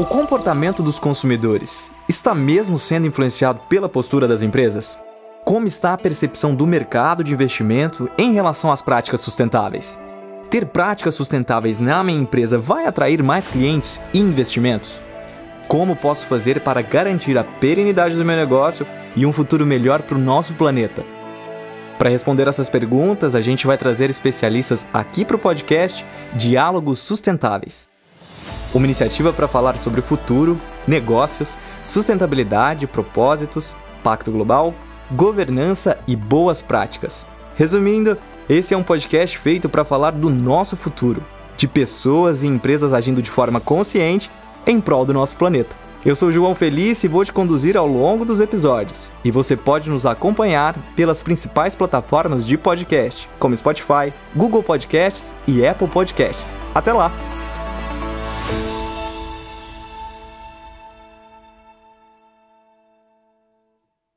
O comportamento dos consumidores está mesmo sendo influenciado pela postura das empresas? Como está a percepção do mercado de investimento em relação às práticas sustentáveis? Ter práticas sustentáveis na minha empresa vai atrair mais clientes e investimentos? Como posso fazer para garantir a perenidade do meu negócio e um futuro melhor para o nosso planeta? Para responder essas perguntas, a gente vai trazer especialistas aqui para o podcast Diálogos Sustentáveis uma iniciativa para falar sobre o futuro, negócios, sustentabilidade, propósitos, pacto global, governança e boas práticas. Resumindo, esse é um podcast feito para falar do nosso futuro, de pessoas e empresas agindo de forma consciente em prol do nosso planeta. Eu sou João Feliz e vou te conduzir ao longo dos episódios. E você pode nos acompanhar pelas principais plataformas de podcast, como Spotify, Google Podcasts e Apple Podcasts. Até lá!